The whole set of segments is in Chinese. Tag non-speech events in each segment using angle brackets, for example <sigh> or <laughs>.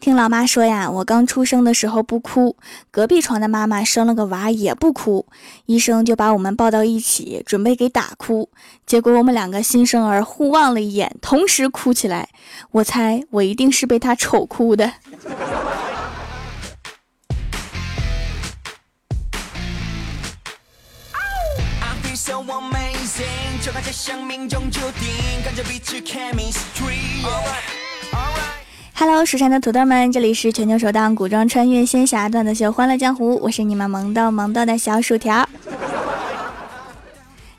听老妈说呀，我刚出生的时候不哭，隔壁床的妈妈生了个娃也不哭，医生就把我们抱到一起，准备给打哭。结果我们两个新生儿互望了一眼，同时哭起来。我猜我一定是被他丑哭的。Hello，蜀山的土豆们，这里是全球首档古装穿越仙侠段子秀《欢乐江湖》，我是你们萌逗萌逗的小薯条。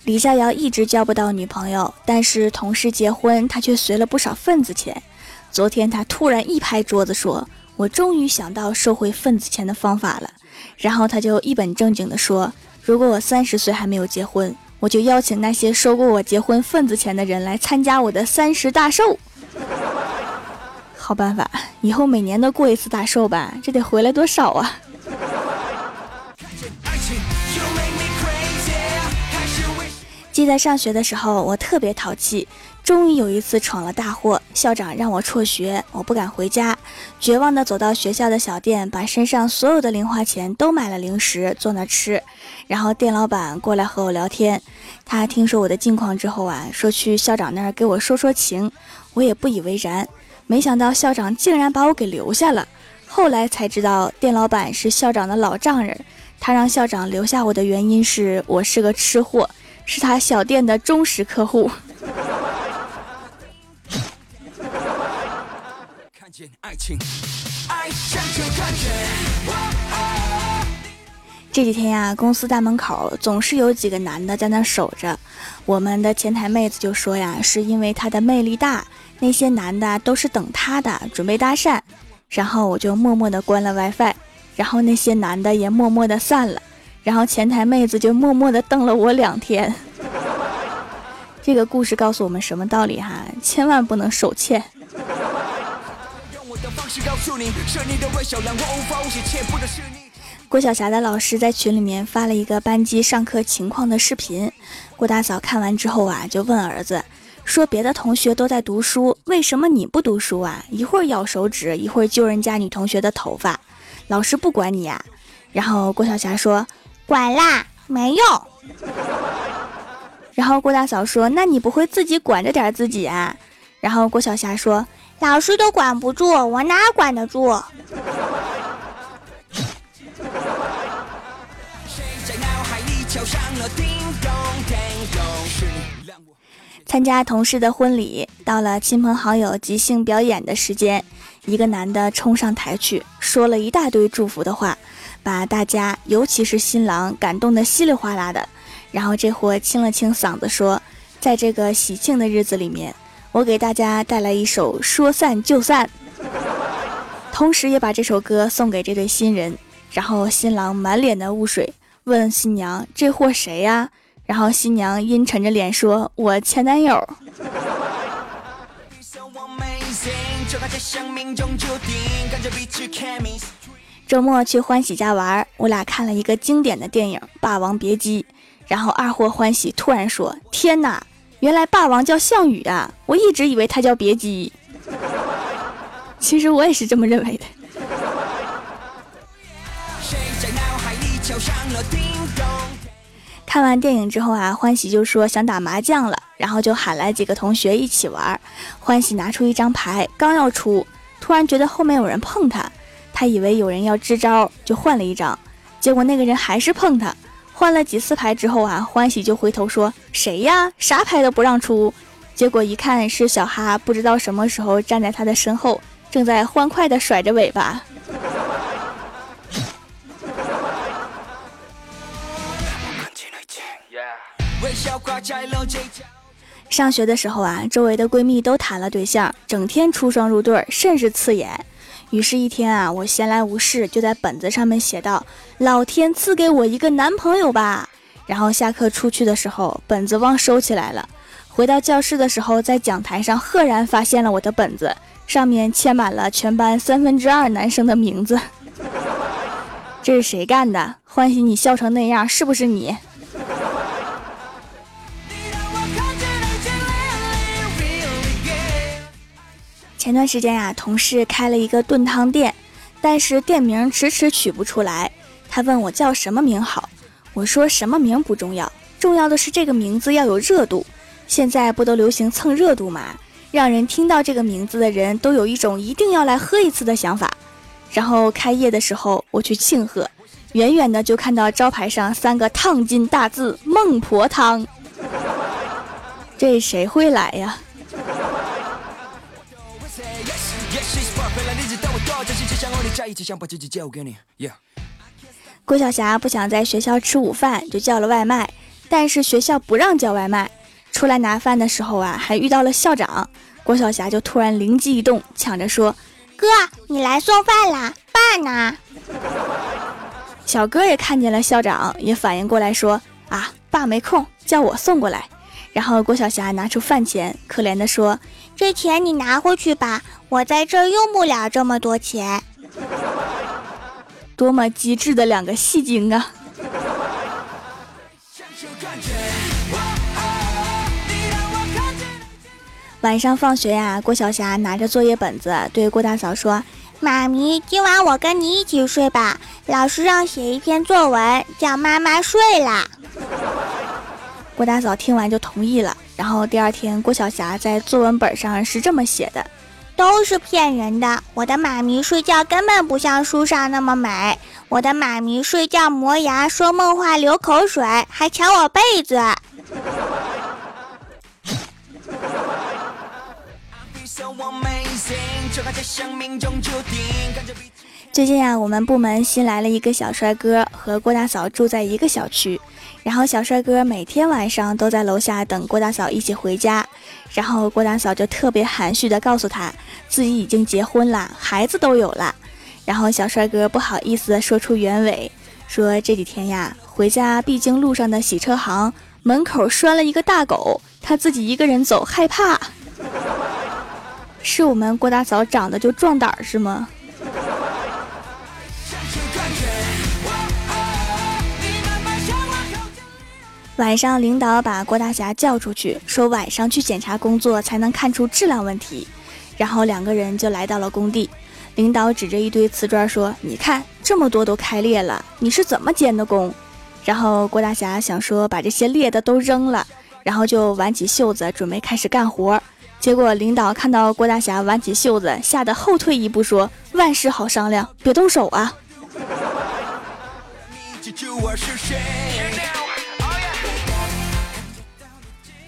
李逍遥一直交不到女朋友，但是同事结婚，他却随了不少份子钱。昨天他突然一拍桌子说：“我终于想到收回份子钱的方法了。”然后他就一本正经地说：“如果我三十岁还没有结婚，我就邀请那些收过我结婚份子钱的人来参加我的三十大寿。”好办法，以后每年都过一次大寿吧，这得回来多少啊！记得上学的时候，我特别淘气，终于有一次闯了大祸，校长让我辍学，我不敢回家，绝望的走到学校的小店，把身上所有的零花钱都买了零食坐那吃，然后店老板过来和我聊天，他听说我的近况之后啊，说去校长那儿给我说说情，我也不以为然。没想到校长竟然把我给留下了。后来才知道，店老板是校长的老丈人。他让校长留下我的原因是我是个吃货，是他小店的忠实客户。这几天呀，公司大门口总是有几个男的在那守着。我们的前台妹子就说呀，是因为他的魅力大。那些男的都是等他的，准备搭讪，然后我就默默的关了 WiFi，然后那些男的也默默的散了，然后前台妹子就默默的瞪了我两天。<laughs> 这个故事告诉我们什么道理哈？千万不能手欠。郭晓霞的老师在群里面发了一个班级上课情况的视频，郭大嫂看完之后啊，就问儿子。说别的同学都在读书，为什么你不读书啊？一会儿咬手指，一会儿揪人家女同学的头发，老师不管你呀？然后郭晓霞说：“管啦，没用。”然后郭大嫂说：“那你不会自己管着点自己啊？”然后郭晓霞说：“老师都管不住，我哪管得住？”参加同事的婚礼，到了亲朋好友即兴表演的时间，一个男的冲上台去，说了一大堆祝福的话，把大家，尤其是新郎感动的稀里哗啦的。然后这货清了清嗓子说：“在这个喜庆的日子里面，我给大家带来一首《说散就散》，同时也把这首歌送给这对新人。”然后新郎满脸的雾水，问新娘：“这货谁呀？”然后新娘阴沉着脸说：“我前男友。”周末去欢喜家玩，我俩看了一个经典的电影《霸王别姬》。然后二货欢喜突然说：“天哪，原来霸王叫项羽啊！我一直以为他叫别姬。”其实我也是这么认为的。看完电影之后啊，欢喜就说想打麻将了，然后就喊来几个同学一起玩。欢喜拿出一张牌，刚要出，突然觉得后面有人碰他，他以为有人要支招，就换了一张，结果那个人还是碰他。换了几次牌之后啊，欢喜就回头说谁呀？啥牌都不让出。结果一看是小哈，不知道什么时候站在他的身后，正在欢快地甩着尾巴。上学的时候啊，周围的闺蜜都谈了对象，整天出双入对，甚是刺眼。于是，一天啊，我闲来无事，就在本子上面写道：“老天赐给我一个男朋友吧。”然后下课出去的时候，本子忘收起来了。回到教室的时候，在讲台上赫然发现了我的本子，上面签满了全班三分之二男生的名字。<laughs> 这是谁干的？欢喜你笑成那样，是不是你？前段时间呀，同事开了一个炖汤店，但是店名迟迟取不出来。他问我叫什么名好，我说什么名不重要，重要的是这个名字要有热度。现在不都流行蹭热度吗？让人听到这个名字的人都有一种一定要来喝一次的想法。然后开业的时候我去庆贺，远远的就看到招牌上三个烫金大字“孟婆汤”，这谁会来呀？郭晓霞不想在学校吃午饭，就叫了外卖，但是学校不让叫外卖。出来拿饭的时候啊，还遇到了校长。郭晓霞就突然灵机一动，抢着说：“哥，你来送饭啦，爸呢？”小哥也看见了校长，也反应过来说：“啊，爸没空，叫我送过来。”然后郭晓霞拿出饭钱，可怜的说：“这钱你拿回去吧，我在这用不了这么多钱。”多么机智的两个戏精啊！晚上放学呀，郭晓霞拿着作业本子对郭大嫂说：“妈咪，今晚我跟你一起睡吧，老师让写一篇作文，叫妈妈睡啦。”郭大嫂听完就同意了。然后第二天，郭晓霞在作文本上是这么写的。都是骗人的！我的妈咪睡觉根本不像书上那么美。我的妈咪睡觉磨牙、说梦话、流口水，还抢我被子。<laughs> 最近啊，我们部门新来了一个小帅哥，和郭大嫂住在一个小区。然后小帅哥每天晚上都在楼下等郭大嫂一起回家，然后郭大嫂就特别含蓄的告诉他自己已经结婚了，孩子都有了。然后小帅哥不好意思的说出原委，说这几天呀回家必经路上的洗车行门口拴了一个大狗，他自己一个人走害怕。<laughs> 是我们郭大嫂长得就壮胆是吗？晚上，领导把郭大侠叫出去，说晚上去检查工作才能看出质量问题。然后两个人就来到了工地，领导指着一堆瓷砖说：“你看，这么多都开裂了，你是怎么监的工？”然后郭大侠想说把这些裂的都扔了，然后就挽起袖子准备开始干活。结果领导看到郭大侠挽起袖子，吓得后退一步说：“万事好商量，别动手啊。” <laughs>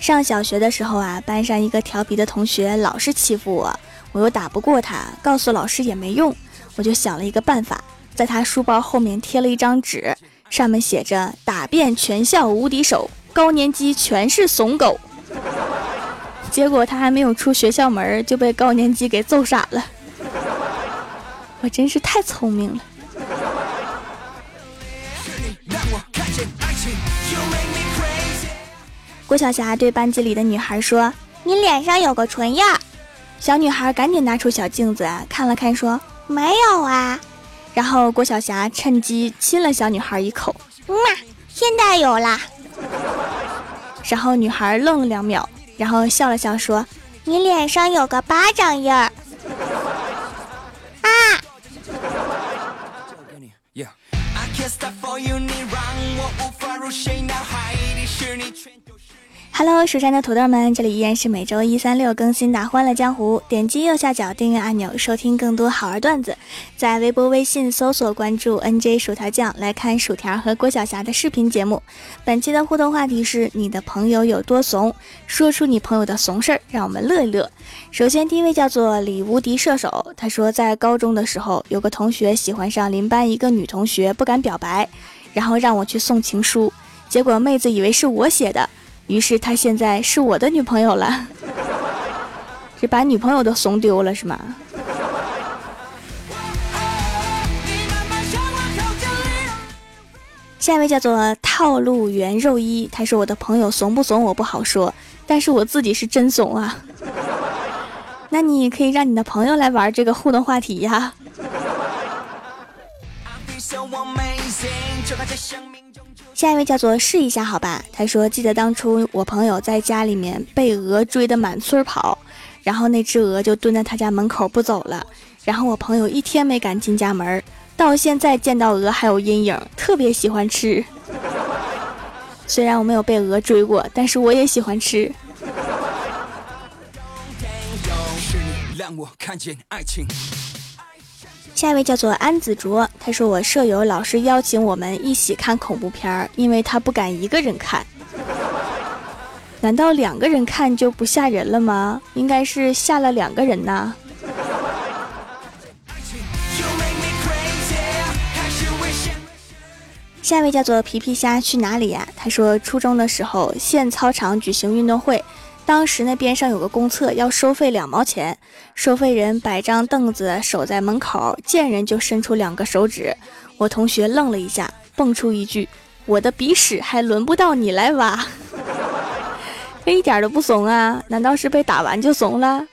上小学的时候啊，班上一个调皮的同学老是欺负我，我又打不过他，告诉老师也没用，我就想了一个办法，在他书包后面贴了一张纸，上面写着“打遍全校无敌手，高年级全是怂狗”。结果他还没有出学校门就被高年级给揍傻了，我真是太聪明了。郭晓霞对班级里的女孩说：“你脸上有个唇印。”小女孩赶紧拿出小镜子看了看，说：“没有啊。”然后郭晓霞趁机亲了小女孩一口，“嘛，现在有啦。”然后女孩愣了两秒，然后笑了笑说：“你脸上有个巴掌印儿。”啊！Hello，蜀山的土豆们，这里依然是每周一、三、六更新的《欢乐江湖》。点击右下角订阅按钮，收听更多好玩段子。在微博、微信搜索关注 “nj 薯条酱”，来看薯条和郭晓霞的视频节目。本期的互动话题是：你的朋友有多怂？说出你朋友的怂事儿，让我们乐一乐。首先，第一位叫做李无敌射手，他说在高中的时候，有个同学喜欢上邻班一个女同学，不敢表白，然后让我去送情书，结果妹子以为是我写的。于是他现在是我的女朋友了，<laughs> 是把女朋友都怂丢了是吗？下一位叫做套路圆肉一，他说我的朋友怂不怂我不好说，但是我自己是真怂啊。<laughs> 那你可以让你的朋友来玩这个互动话题呀。下一位叫做试一下好吧，他说记得当初我朋友在家里面被鹅追得满村跑，然后那只鹅就蹲在他家门口不走了。然后我朋友一天没敢进家门，到现在见到鹅还有阴影，特别喜欢吃。虽然我没有被鹅追过，但是我也喜欢吃。下一位叫做安子卓，他说我舍友老是邀请我们一起看恐怖片儿，因为他不敢一个人看。难道两个人看就不吓人了吗？应该是吓了两个人呐。下一位叫做皮皮虾去哪里呀？他说初中的时候县操场举行运动会，当时那边上有个公厕要收费两毛钱，收费人摆张凳子守在门口，见人就伸出两个手指。我同学愣了一下，蹦出一句：“我的鼻屎还轮不到你来挖。<laughs> ”这一点都不怂啊？难道是被打完就怂了？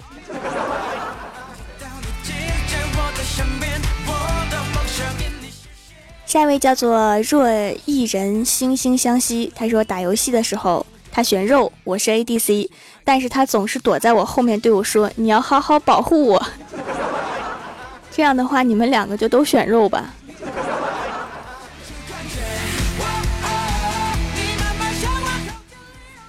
下一位叫做若一人惺惺相惜，他说打游戏的时候他选肉，我是 ADC，但是他总是躲在我后面对我说：“你要好好保护我。<laughs> ”这样的话，你们两个就都选肉吧。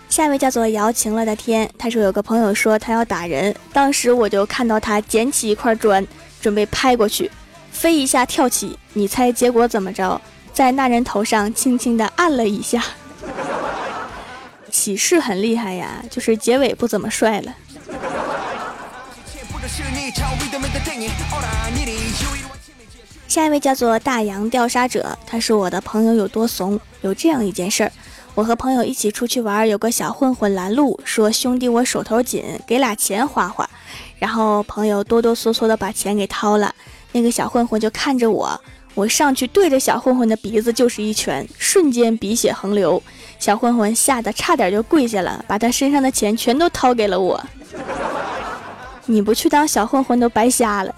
下一位叫做摇晴了的天，他说有个朋友说他要打人，当时我就看到他捡起一块砖准备拍过去。飞一下跳起，你猜结果怎么着？在那人头上轻轻的按了一下。起势很厉害呀，就是结尾不怎么帅了。下一位叫做大洋调沙者，他说我的朋友有多怂？有这样一件事儿，我和朋友一起出去玩，有个小混混拦路，说兄弟我手头紧，给俩钱花花。然后朋友哆哆嗦嗦的把钱给掏了。那个小混混就看着我，我上去对着小混混的鼻子就是一拳，瞬间鼻血横流，小混混吓得差点就跪下了，把他身上的钱全都掏给了我。你不去当小混混都白瞎了。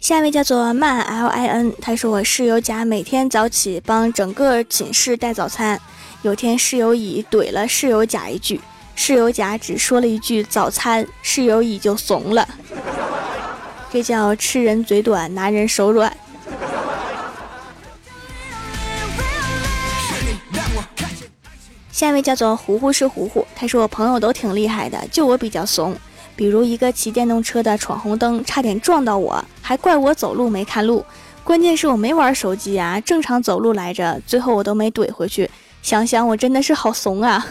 下一位叫做慢 L I N，他说我室友甲每天早起帮整个寝室带早餐，有天室友乙怼了室友甲一句。室友甲只说了一句“早餐”，室友乙就怂了。这叫吃人嘴短，拿人手软。下一位叫做糊糊是糊糊，他说我朋友都挺厉害的，就我比较怂。比如一个骑电动车的闯红灯，差点撞到我，还怪我走路没看路。关键是我没玩手机啊，正常走路来着，最后我都没怼回去。想想我真的是好怂啊。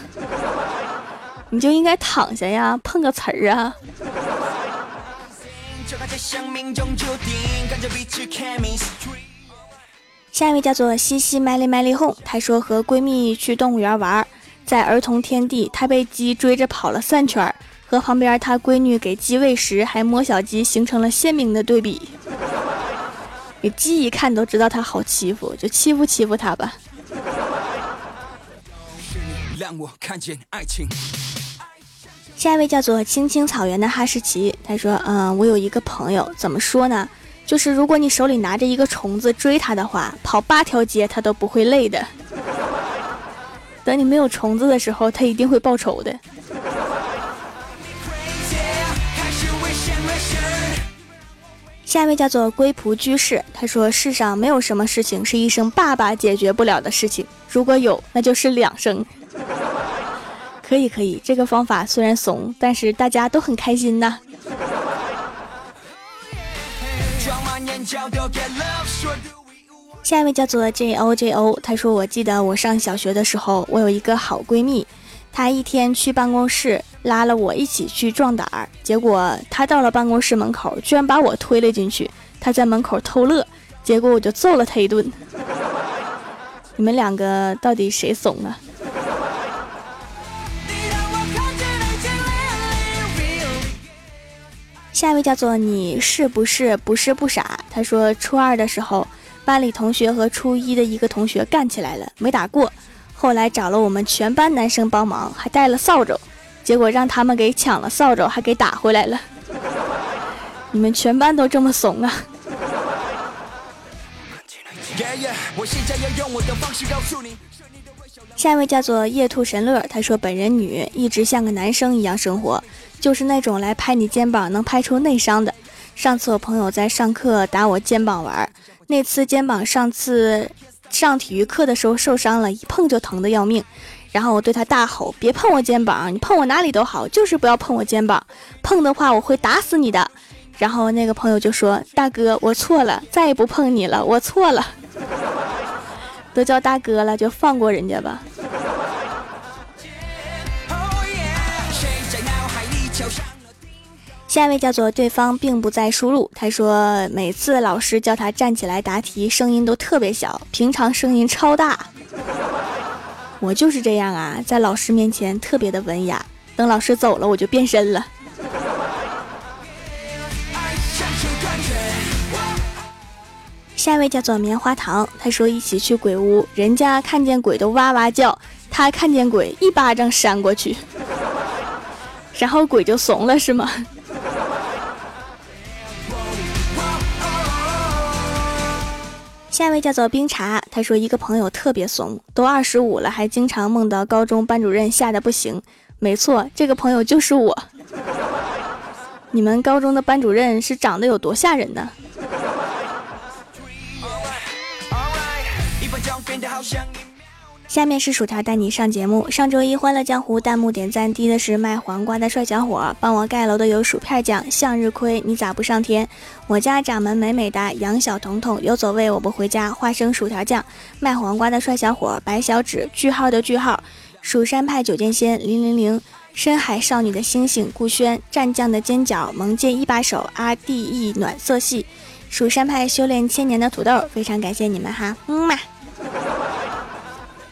你就应该躺下呀，碰个瓷儿啊。下一位叫做西西麦丽麦丽哄，她说和闺蜜去动物园玩，在儿童天地，她被鸡追着跑了三圈，和旁边她闺女给鸡喂食还摸小鸡，形成了鲜明的对比。<laughs> 给鸡一看都知道它好欺负，就欺负欺负它吧。让我看见爱情。下一位叫做青青草原的哈士奇，他说：“嗯，我有一个朋友，怎么说呢？就是如果你手里拿着一个虫子追他的话，跑八条街他都不会累的。等你没有虫子的时候，他一定会报仇的。”下一位叫做龟仆居士，他说：“世上没有什么事情是一声爸爸解决不了的事情，如果有，那就是两声。”可以可以，这个方法虽然怂，但是大家都很开心呐。下一位叫做 J O J O，他说：“我记得我上小学的时候，我有一个好闺蜜，她一天去办公室拉了我一起去壮胆儿，结果她到了办公室门口，居然把我推了进去。她在门口偷乐，结果我就揍了她一顿。<laughs> 你们两个到底谁怂啊？”下一位叫做你是不是不是不傻？他说初二的时候，班里同学和初一的一个同学干起来了，没打过。后来找了我们全班男生帮忙，还带了扫帚，结果让他们给抢了扫帚，还给打回来了。<laughs> 你们全班都这么怂啊？下一位叫做夜兔神乐，他说本人女，一直像个男生一样生活，就是那种来拍你肩膀能拍出内伤的。上次我朋友在上课打我肩膀玩，那次肩膀上次上体育课的时候受伤了，一碰就疼的要命。然后我对他大吼：“别碰我肩膀，你碰我哪里都好，就是不要碰我肩膀，碰的话我会打死你的。”然后那个朋友就说：“大哥，我错了，再也不碰你了，我错了。”都叫大哥了，就放过人家吧。下一位叫做对方并不在输入，他说每次老师叫他站起来答题，声音都特别小，平常声音超大。我就是这样啊，在老师面前特别的文雅，等老师走了我就变身了。下一位叫做棉花糖，他说一起去鬼屋，人家看见鬼都哇哇叫，他看见鬼一巴掌扇过去，<laughs> 然后鬼就怂了，是吗？下一位叫做冰茶，他说一个朋友特别怂，都二十五了还经常梦到高中班主任，吓得不行。没错，这个朋友就是我。<laughs> 你们高中的班主任是长得有多吓人呢？下面是薯条带你上节目。上周一欢乐江湖弹幕点赞低的是卖黄瓜的帅小伙，帮我盖楼的有薯片酱、向日葵，你咋不上天？我家掌门美美哒、杨小彤彤有走位我不回家、花生薯条酱、卖黄瓜的帅小伙、白小指句号的句号、蜀山派九剑仙零零零、深海少女的星星顾轩、战将的尖角萌界一把手阿 D E 暖色系、蜀山派修炼千年的土豆，非常感谢你们哈，嗯嘛。